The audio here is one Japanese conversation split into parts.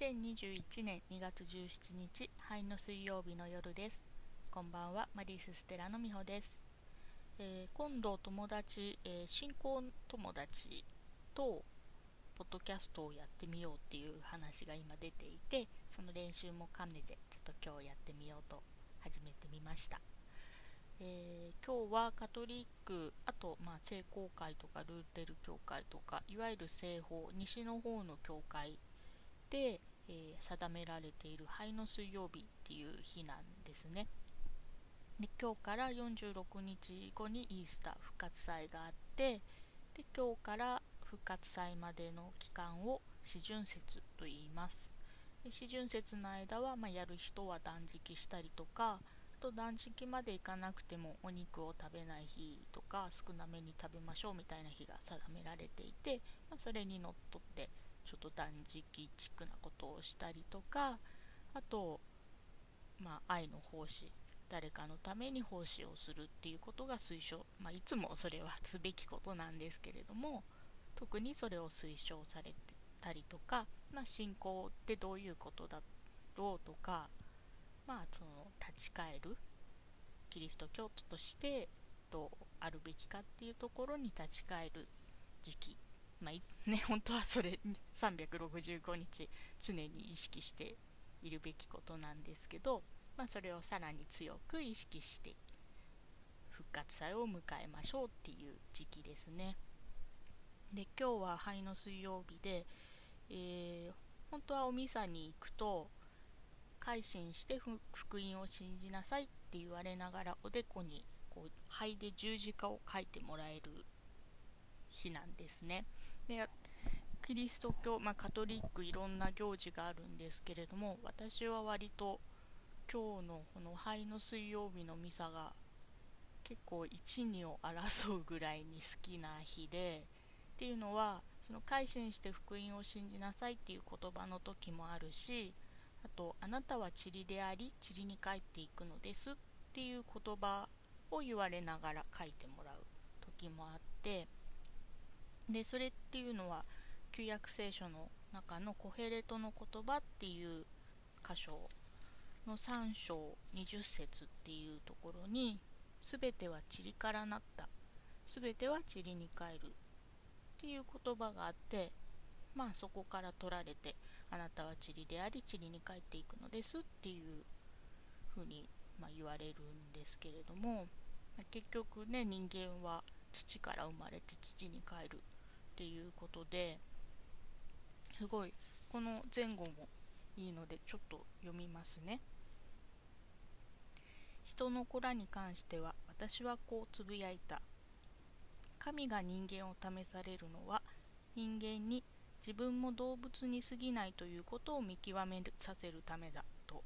2021年2月17日灰の水曜日の夜です。こんばんはマリース・ステラのみほです、えー今度友達、えー新婚友達とポッドキャストをやってみようっていう話が今出ていてその練習も兼ねてちょっと今日やってみようと始めてみました、えー今日はカトリックあと、まあ、聖公会とかルーテル教会とかいわゆる西方西の方の教会で、えー定められている灰の水曜日っていう日なんですね。で今日から46日後にイースター復活祭があってで今日から復活祭までの期間を四旬節と言います。で四旬節の間は、まあ、やる人は断食したりとかあと断食までいかなくてもお肉を食べない日とか少なめに食べましょうみたいな日が定められていて、まあ、それにのっとってちょっと断食チックなことをしたりとかあと、まあ、愛の奉仕誰かのために奉仕をするっていうことが推奨、まあ、いつもそれはすべきことなんですけれども特にそれを推奨されてたりとか、まあ、信仰ってどういうことだろうとか、まあ、その立ち返るキリスト教徒としてどうあるべきかっていうところに立ち返る時期まあね、本当はそれ365日常に意識しているべきことなんですけど、まあ、それをさらに強く意識して復活祭を迎えましょうっていう時期ですね。で今日は灰の水曜日で、えー本当はおミサに行くと改心して福音を信じなさいって言われながらおでこにこう灰で十字架を書いてもらえる日なんですね。でキリスト教、まあ、カトリックいろんな行事があるんですけれども私は割と今日のこの灰の水曜日のミサが結構一二を争うぐらいに好きな日でっていうのはその改心して福音を信じなさいっていう言葉の時もあるしあとあなたは塵であり塵に帰っていくのですっていう言葉を言われながら書いてもらう時もあってでそれっていうのは旧約聖書の中のコヘレトの言葉っていう箇所の3章20節っていうところに全ては塵からなった全ては塵に帰るっていう言葉があってまあそこから取られてあなたは塵であり塵に帰っていくのですっていうふうに、まあ、言われるんですけれども、ま結局ね人間は土から生まれて土に帰るっていうことですごいこの前後もいいのでちょっと読みますね。人の子らに関しては私はこうつぶやいた。神が人間を試されるのは人間に自分も動物に過ぎないということを見極めさせるためだと。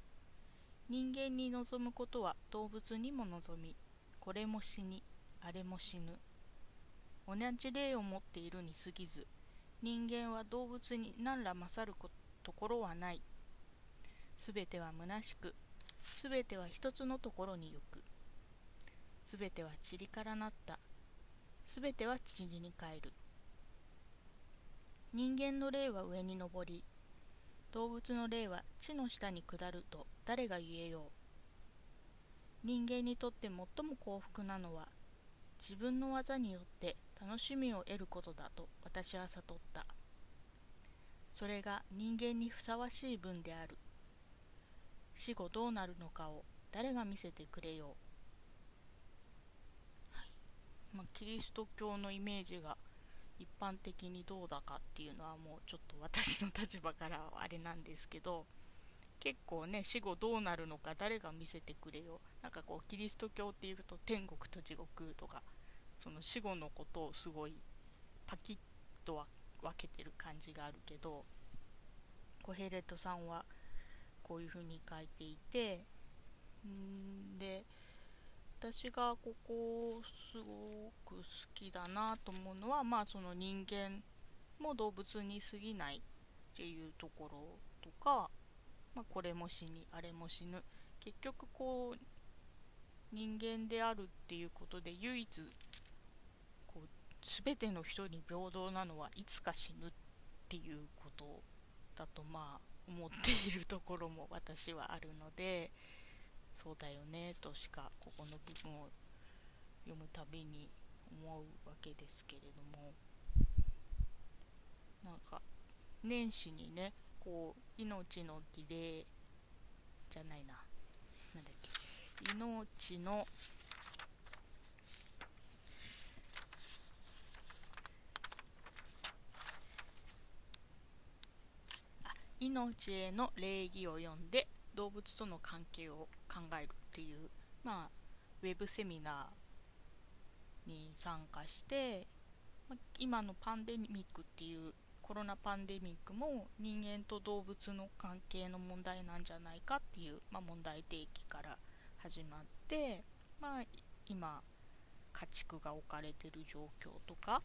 人間に望むことは動物にも望みこれも死にあれも死ぬ。同じ霊を持っているに過ぎず人間は動物に何ら勝ることころはない。すべては虚しくすべては一つのところに行く。すべては塵からなった。すべては塵に帰る。人間の霊は上に登り動物の霊は地の下に下ると誰が言えよう。人間にとって最も幸福なのは自分の技によって楽しみを得ることだと私は悟った。それが人間にふさわしい分である。死後どうなるのかを誰が見せてくれよう、はい。まあ、キリスト教のイメージが一般的にどうだかっていうのはもうちょっと私の立場からはあれなんですけど結構ね死後どうなるのか誰が見せてくれよなんかこうキリスト教っていうと天国と地獄とかその死後のことをすごいパキッとは分けてる感じがあるけどコヘレトさんはこういうふうに書いていてんで私がここすごく好きだなと思うのはまあその人間も動物に過ぎないっていうところとか、まあ、これも死にあれも死ぬ。結局こう人間であるっていうことで唯一全ての人に平等なのはいつか死ぬっていうことだとまあ思っているところも私はあるのでそうだよねとしかここの部分を読むたびに思うわけですけれどもなんか年始にねこう命の儀礼じゃないな。なんだっけ。命の命への礼儀を読んで動物との関係を考えるっていう、まあ、ウェブセミナーに参加して、ま、今のパンデミックっていうコロナパンデミックも人間と動物の関係の問題なんじゃないかっていう、まあ、問題提起から始まって、まあ、今家畜が置かれてる状況とか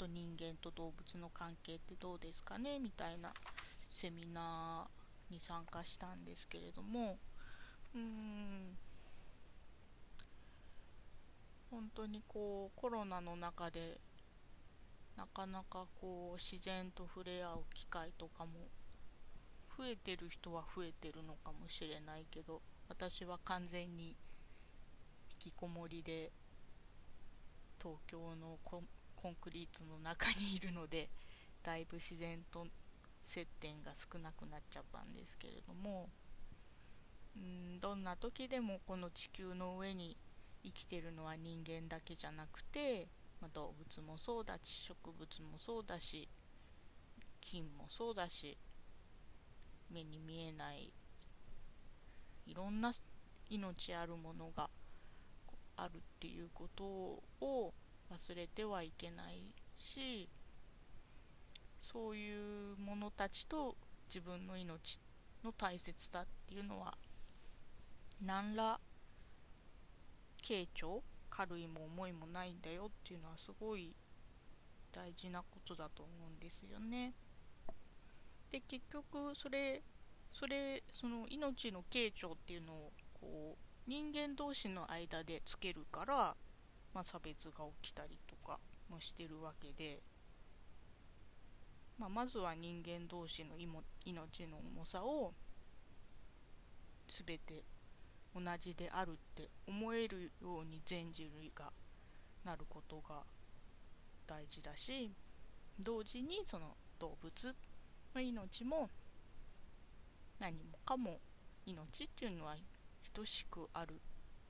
と人間と動物の関係ってどうですかね？みたいなセミナーに参加したんですけれども。うーん。本当にこうコロナの中でなかなかこう自然と触れ合う機会とかも増えてる人は増えてるのかもしれないけど私は完全に引きこもりで東京のココンクリートの中にいるのでだいぶ自然と接点が少なくなっちゃったんですけれどもうんどんな時でもこの地球の上に生きてるのは人間だけじゃなくて、まあ、動物もそうだし植物もそうだし菌もそうだし目に見えないいろんな命あるものがあるっていうことを忘れてはいけないしそういうものたちと自分の命の大切さっていうのは何ら軽重軽いも重いもないんだよっていうのはすごい大事なことだと思うんですよね。で結局それそれその命の軽重っていうのをこう人間同士の間でつけるからまあ、差別が起きたりとかもしてるわけで、まあ、まずは人間同士の命の重さを全て同じであるって思えるように全人類がなることが大事だし同時にその動物の命も何もかも命っていうのは等しくあるっ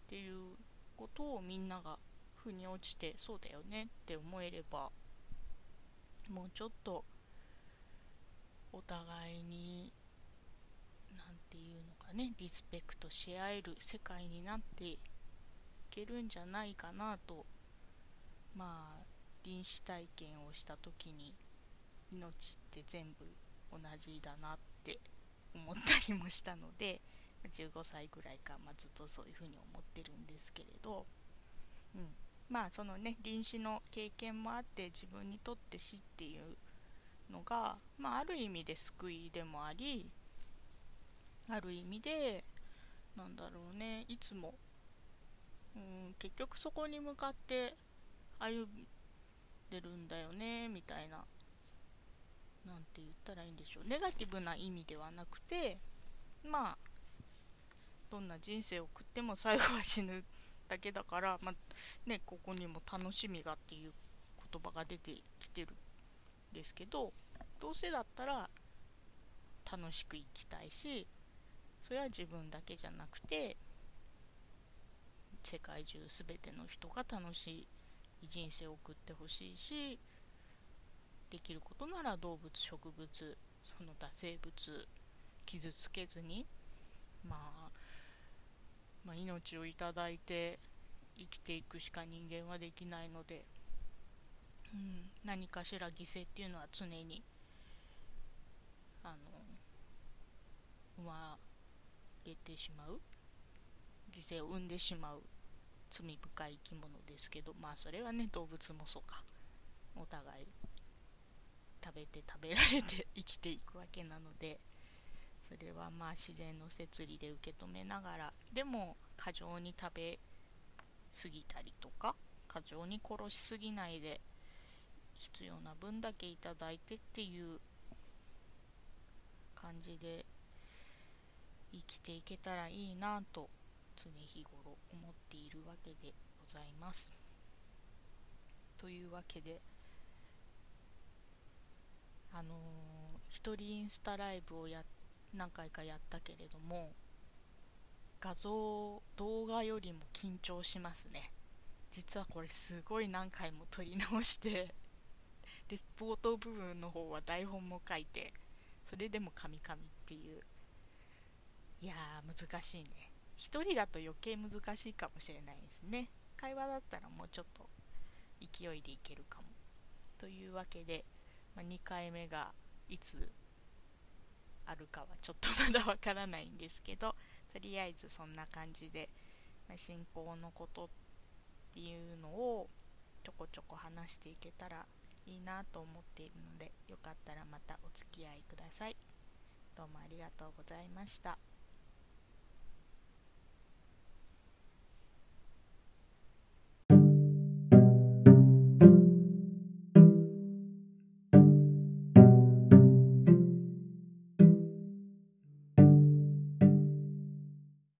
ていうことをみんなが腑に落ちてそうだよねって思えればもうちょっとお互いに何て言うのかねリスペクトし合える世界になっていけるんじゃないかなとまあ臨死体験をした時に命って全部同じだなって思ったりもしたので15歳ぐらいか、まあ、ずっとそういうふうに思ってるんですけれど、うん、まあそのね臨死の経験もあって自分にとって死っていうのが、まあ、ある意味で救いでもありある意味でなんだろうねいつもうん結局そこに向かって歩んでるんだよねみたいななんて言ったらいいんでしょう。ネガティブな意味ではなくてまあどんな人生を送っても最後は死ぬだけだから、まあ、ね、ここにも楽しみがっていう言葉が出てきてるんですけどどうせだったら楽しく生きたいしそれは自分だけじゃなくて世界中全ての人が楽しい人生を送ってほしいしできることなら動物植物その他生物傷つけずにまあまあ、命をいただいて生きていくしか人間はできないので、うん、何かしら犠牲っていうのは常にあの生まれてしまう犠牲を生んでしまう罪深い生き物ですけどまあそれはね動物もそうか。お互い食べて食べられて生きていくわけなのでそれはまあ自然の摂理で受け止めながらでも過剰に食べ過ぎたりとか過剰に殺しすぎないで必要な分だけいただいてっていう感じで生きていけたらいいなと常日頃思っているわけでございます。というわけであのー、一人インスタライブをやって何回かやったけれども画像動画よりも緊張しますね。実はこれすごい何回も撮り直してで冒頭部分の方は台本も書いてそれでもカミカミっていう。いやー難しいね。1人だと余計難しいかもしれないですね。会話だったらもうちょっと勢いでいけるかも。というわけで、まあ、2回目がいつあるかはちょっとまだわからないんですけどとりあえずそんな感じで、まあ、信仰のことっていうのをちょこちょこ話していけたらいいなと思っているのでよかったらまたお付き合いください。どうもありがとうございました。